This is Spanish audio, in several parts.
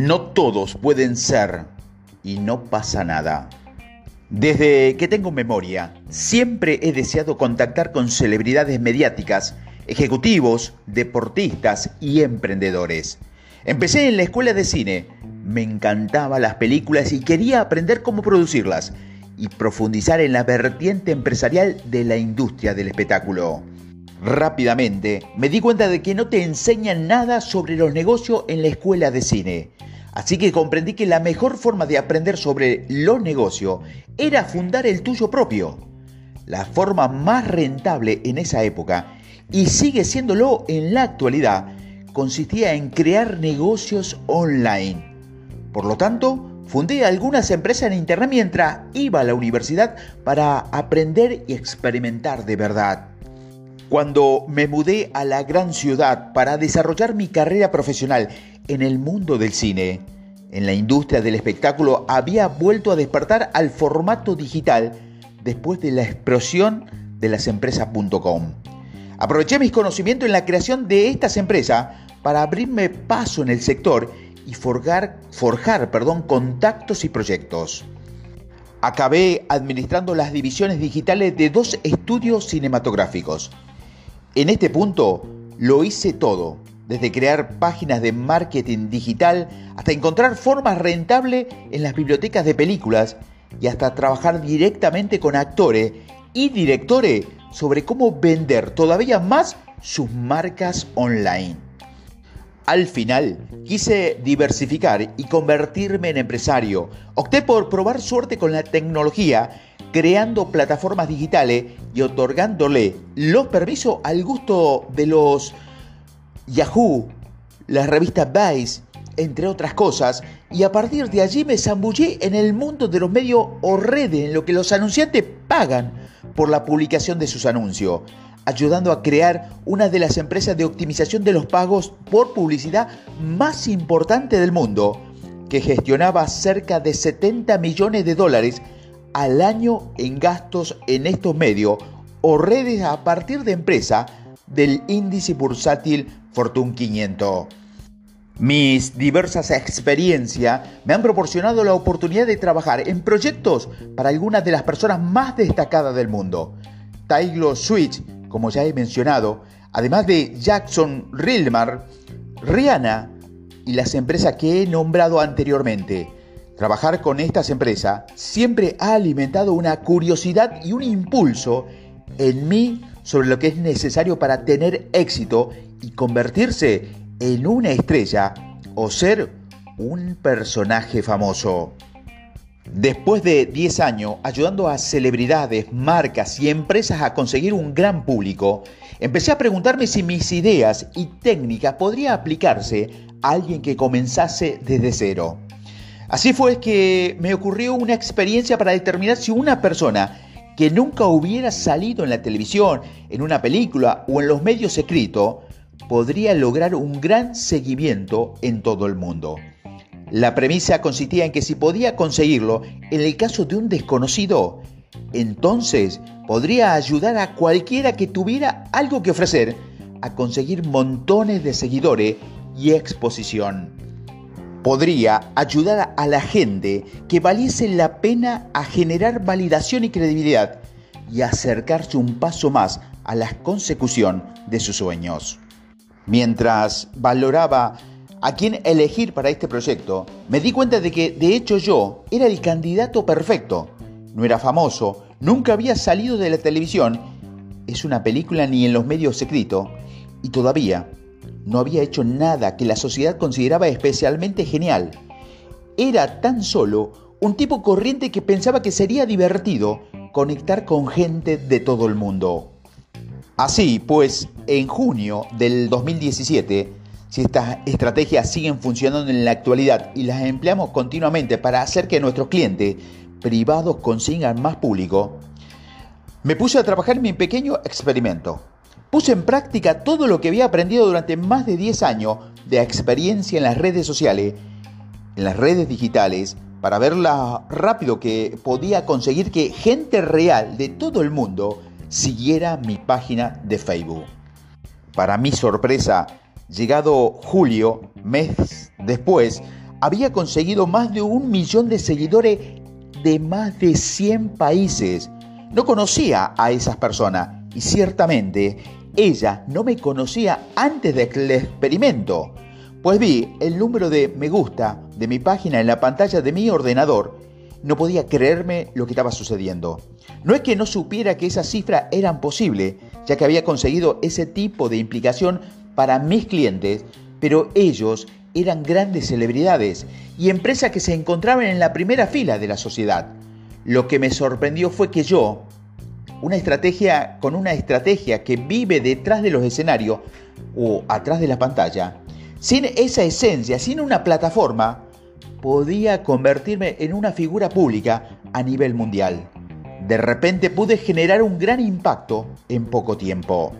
No todos pueden ser y no pasa nada. Desde que tengo memoria, siempre he deseado contactar con celebridades mediáticas, ejecutivos, deportistas y emprendedores. Empecé en la escuela de cine, me encantaban las películas y quería aprender cómo producirlas y profundizar en la vertiente empresarial de la industria del espectáculo. Rápidamente me di cuenta de que no te enseñan nada sobre los negocios en la escuela de cine. Así que comprendí que la mejor forma de aprender sobre los negocios era fundar el tuyo propio. La forma más rentable en esa época, y sigue siéndolo en la actualidad, consistía en crear negocios online. Por lo tanto, fundé algunas empresas en Internet mientras iba a la universidad para aprender y experimentar de verdad. Cuando me mudé a la gran ciudad para desarrollar mi carrera profesional en el mundo del cine, en la industria del espectáculo había vuelto a despertar al formato digital después de la explosión de las empresas.com. Aproveché mis conocimientos en la creación de estas empresas para abrirme paso en el sector y forjar, contactos y proyectos. Acabé administrando las divisiones digitales de dos estudios cinematográficos, en este punto lo hice todo, desde crear páginas de marketing digital hasta encontrar formas rentables en las bibliotecas de películas y hasta trabajar directamente con actores y directores sobre cómo vender todavía más sus marcas online. Al final, quise diversificar y convertirme en empresario. Opté por probar suerte con la tecnología creando plataformas digitales y otorgándole los permisos al gusto de los Yahoo, las revistas Vice, entre otras cosas, y a partir de allí me zambullé en el mundo de los medios o redes en lo que los anunciantes pagan por la publicación de sus anuncios, ayudando a crear una de las empresas de optimización de los pagos por publicidad más importante del mundo, que gestionaba cerca de 70 millones de dólares al año en gastos en estos medios o redes a partir de empresa del índice bursátil Fortune 500. Mis diversas experiencias me han proporcionado la oportunidad de trabajar en proyectos para algunas de las personas más destacadas del mundo. Taylor Switch, como ya he mencionado, además de Jackson Rilmar, Rihanna y las empresas que he nombrado anteriormente. Trabajar con estas empresas siempre ha alimentado una curiosidad y un impulso en mí sobre lo que es necesario para tener éxito y convertirse en una estrella o ser un personaje famoso. Después de 10 años ayudando a celebridades, marcas y empresas a conseguir un gran público, empecé a preguntarme si mis ideas y técnicas podrían aplicarse a alguien que comenzase desde cero. Así fue que me ocurrió una experiencia para determinar si una persona que nunca hubiera salido en la televisión, en una película o en los medios escritos, podría lograr un gran seguimiento en todo el mundo. La premisa consistía en que si podía conseguirlo en el caso de un desconocido, entonces podría ayudar a cualquiera que tuviera algo que ofrecer a conseguir montones de seguidores y exposición podría ayudar a la gente que valiese la pena a generar validación y credibilidad y acercarse un paso más a la consecución de sus sueños. Mientras valoraba a quién elegir para este proyecto, me di cuenta de que de hecho yo era el candidato perfecto. No era famoso, nunca había salido de la televisión, es una película ni en los medios escritos, y todavía no había hecho nada que la sociedad consideraba especialmente genial. Era tan solo un tipo corriente que pensaba que sería divertido conectar con gente de todo el mundo. Así pues, en junio del 2017, si estas estrategias siguen funcionando en la actualidad y las empleamos continuamente para hacer que nuestros clientes privados consigan más público, me puse a trabajar en mi pequeño experimento. Puse en práctica todo lo que había aprendido durante más de 10 años de experiencia en las redes sociales, en las redes digitales, para ver lo rápido que podía conseguir que gente real de todo el mundo siguiera mi página de Facebook. Para mi sorpresa, llegado julio, mes después, había conseguido más de un millón de seguidores de más de 100 países. No conocía a esas personas y ciertamente ella no me conocía antes del experimento, pues vi el número de me gusta de mi página en la pantalla de mi ordenador. No podía creerme lo que estaba sucediendo. No es que no supiera que esas cifras eran posibles, ya que había conseguido ese tipo de implicación para mis clientes, pero ellos eran grandes celebridades y empresas que se encontraban en la primera fila de la sociedad. Lo que me sorprendió fue que yo, una estrategia con una estrategia que vive detrás de los escenarios o atrás de la pantalla, sin esa esencia, sin una plataforma, podía convertirme en una figura pública a nivel mundial. De repente pude generar un gran impacto en poco tiempo.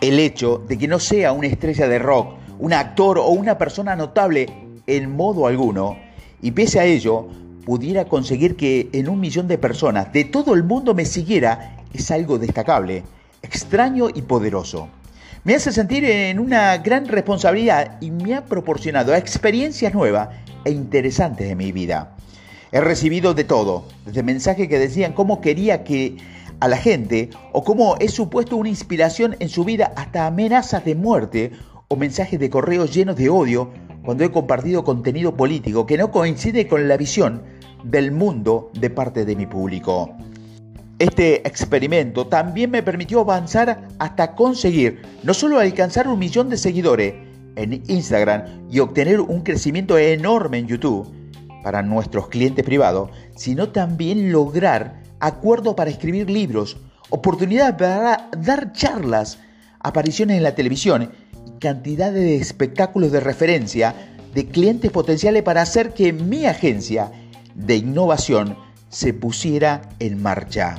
El hecho de que no sea una estrella de rock, un actor o una persona notable en modo alguno, y pese a ello, pudiera conseguir que en un millón de personas de todo el mundo me siguiera, es algo destacable, extraño y poderoso. Me hace sentir en una gran responsabilidad y me ha proporcionado experiencias nuevas e interesantes de mi vida. He recibido de todo, desde mensajes que decían cómo quería que a la gente o cómo he supuesto una inspiración en su vida hasta amenazas de muerte o mensajes de correos llenos de odio cuando he compartido contenido político que no coincide con la visión del mundo de parte de mi público. Este experimento también me permitió avanzar hasta conseguir no solo alcanzar un millón de seguidores en Instagram y obtener un crecimiento enorme en YouTube para nuestros clientes privados, sino también lograr acuerdos para escribir libros, oportunidades para dar charlas, apariciones en la televisión y cantidad de espectáculos de referencia de clientes potenciales para hacer que mi agencia de innovación se pusiera en marcha.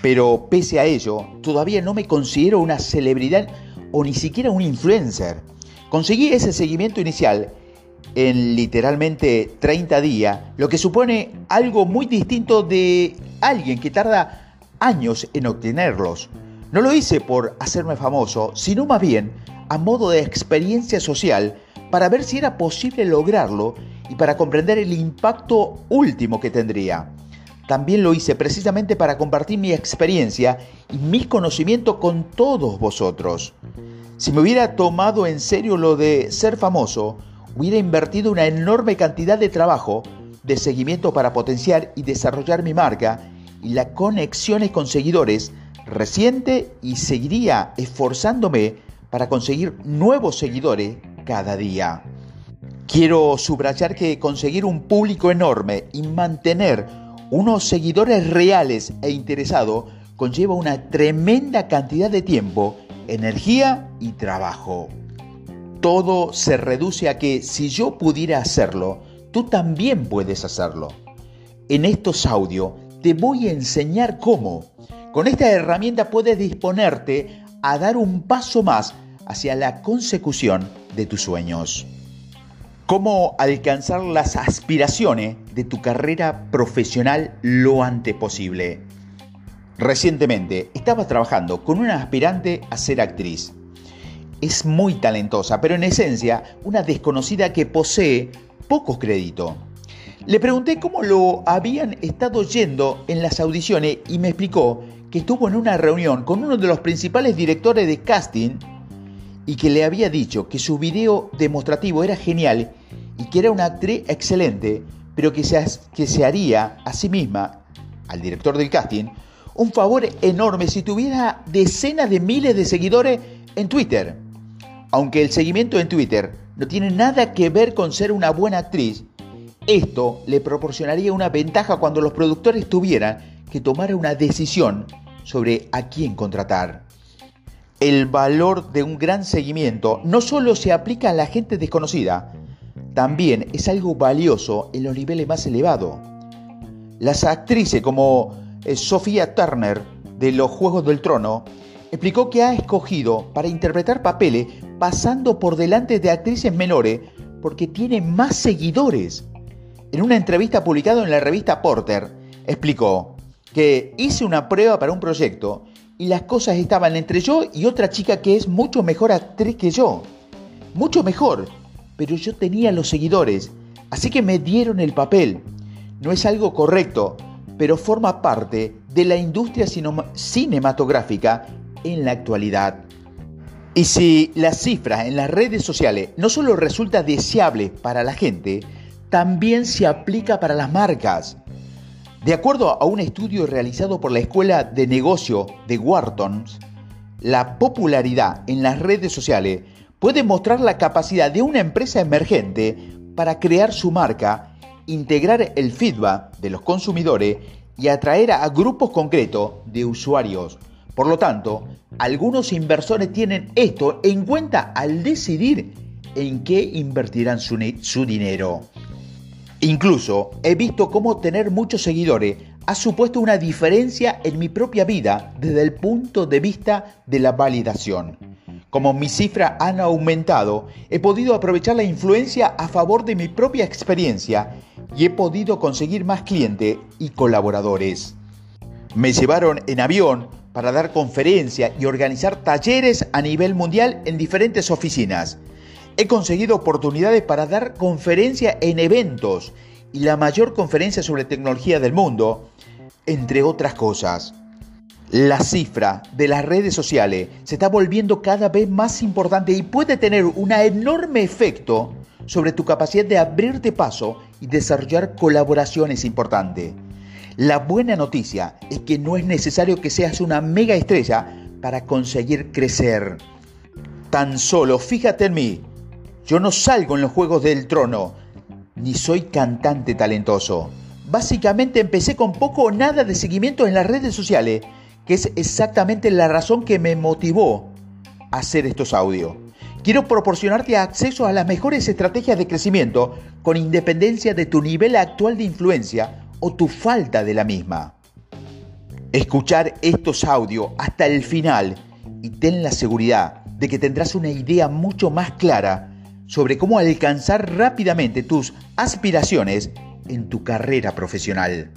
Pero pese a ello, todavía no me considero una celebridad o ni siquiera un influencer. Conseguí ese seguimiento inicial en literalmente 30 días, lo que supone algo muy distinto de alguien que tarda años en obtenerlos. No lo hice por hacerme famoso, sino más bien a modo de experiencia social para ver si era posible lograrlo y para comprender el impacto último que tendría. También lo hice precisamente para compartir mi experiencia y mi conocimiento con todos vosotros. Si me hubiera tomado en serio lo de ser famoso, hubiera invertido una enorme cantidad de trabajo, de seguimiento para potenciar y desarrollar mi marca y las conexiones con seguidores reciente y seguiría esforzándome para conseguir nuevos seguidores cada día. Quiero subrayar que conseguir un público enorme y mantener unos seguidores reales e interesados conlleva una tremenda cantidad de tiempo, energía y trabajo. Todo se reduce a que si yo pudiera hacerlo, tú también puedes hacerlo. En estos audios te voy a enseñar cómo. Con esta herramienta puedes disponerte a dar un paso más hacia la consecución de tus sueños cómo alcanzar las aspiraciones de tu carrera profesional lo antes posible. Recientemente estaba trabajando con una aspirante a ser actriz. Es muy talentosa, pero en esencia una desconocida que posee pocos créditos. Le pregunté cómo lo habían estado yendo en las audiciones y me explicó que estuvo en una reunión con uno de los principales directores de casting y que le había dicho que su video demostrativo era genial y que era una actriz excelente, pero que se, que se haría a sí misma, al director del casting, un favor enorme si tuviera decenas de miles de seguidores en Twitter. Aunque el seguimiento en Twitter no tiene nada que ver con ser una buena actriz, esto le proporcionaría una ventaja cuando los productores tuvieran que tomar una decisión sobre a quién contratar. El valor de un gran seguimiento no solo se aplica a la gente desconocida, también es algo valioso en los niveles más elevados. Las actrices como eh, Sofía Turner de los Juegos del Trono explicó que ha escogido para interpretar papeles pasando por delante de actrices menores porque tiene más seguidores. En una entrevista publicada en la revista Porter, explicó que hice una prueba para un proyecto y las cosas estaban entre yo y otra chica que es mucho mejor actriz que yo. Mucho mejor. pero yo tenía los seguidores, así que me dieron el papel. No es algo correcto, pero forma parte de la industria cinematográfica en la actualidad. Y si la cifra en las redes sociales no solo resulta deseable para la gente, también se aplica para las marcas. De acuerdo a un estudio realizado por la Escuela de Negocio de Wharton, la popularidad en las redes sociales puede mostrar la capacidad de una empresa emergente para crear su marca, integrar el feedback de los consumidores y atraer a grupos concretos de usuarios. Por lo tanto, algunos inversores tienen esto en cuenta al decidir en qué invertirán su, dinero. Incluso he visto cómo tener muchos seguidores ha supuesto una diferencia en mi propia vida desde el punto de vista de la validación. Como mis cifras han aumentado, he podido aprovechar la influencia a favor de mi propia experiencia y he podido conseguir más clientes y colaboradores. Me llevaron en avión para dar conferencias y organizar talleres a nivel mundial en diferentes oficinas. He conseguido oportunidades para dar conferencias en eventos y la mayor conferencia sobre tecnología del mundo, entre otras cosas. La cifra de las redes sociales se está volviendo cada vez más importante y puede tener un enorme efecto sobre tu capacidad de abrirte paso y desarrollar colaboraciones importantes. La buena noticia es que no es necesario que seas una mega estrella para conseguir crecer. Tan solo fíjate en mí, yo no salgo en los Juegos del Trono, ni soy cantante talentoso. Básicamente empecé con poco o nada de seguimiento en las redes sociales, que es exactamente la razón que me motivó a hacer estos audios. Quiero proporcionarte acceso a las mejores estrategias de crecimiento con independencia de tu nivel actual de influencia o tu falta de la misma. Escuchar estos audios hasta el final y ten la seguridad de que tendrás una idea mucho más clara sobre cómo alcanzar rápidamente tus aspiraciones en tu carrera profesional.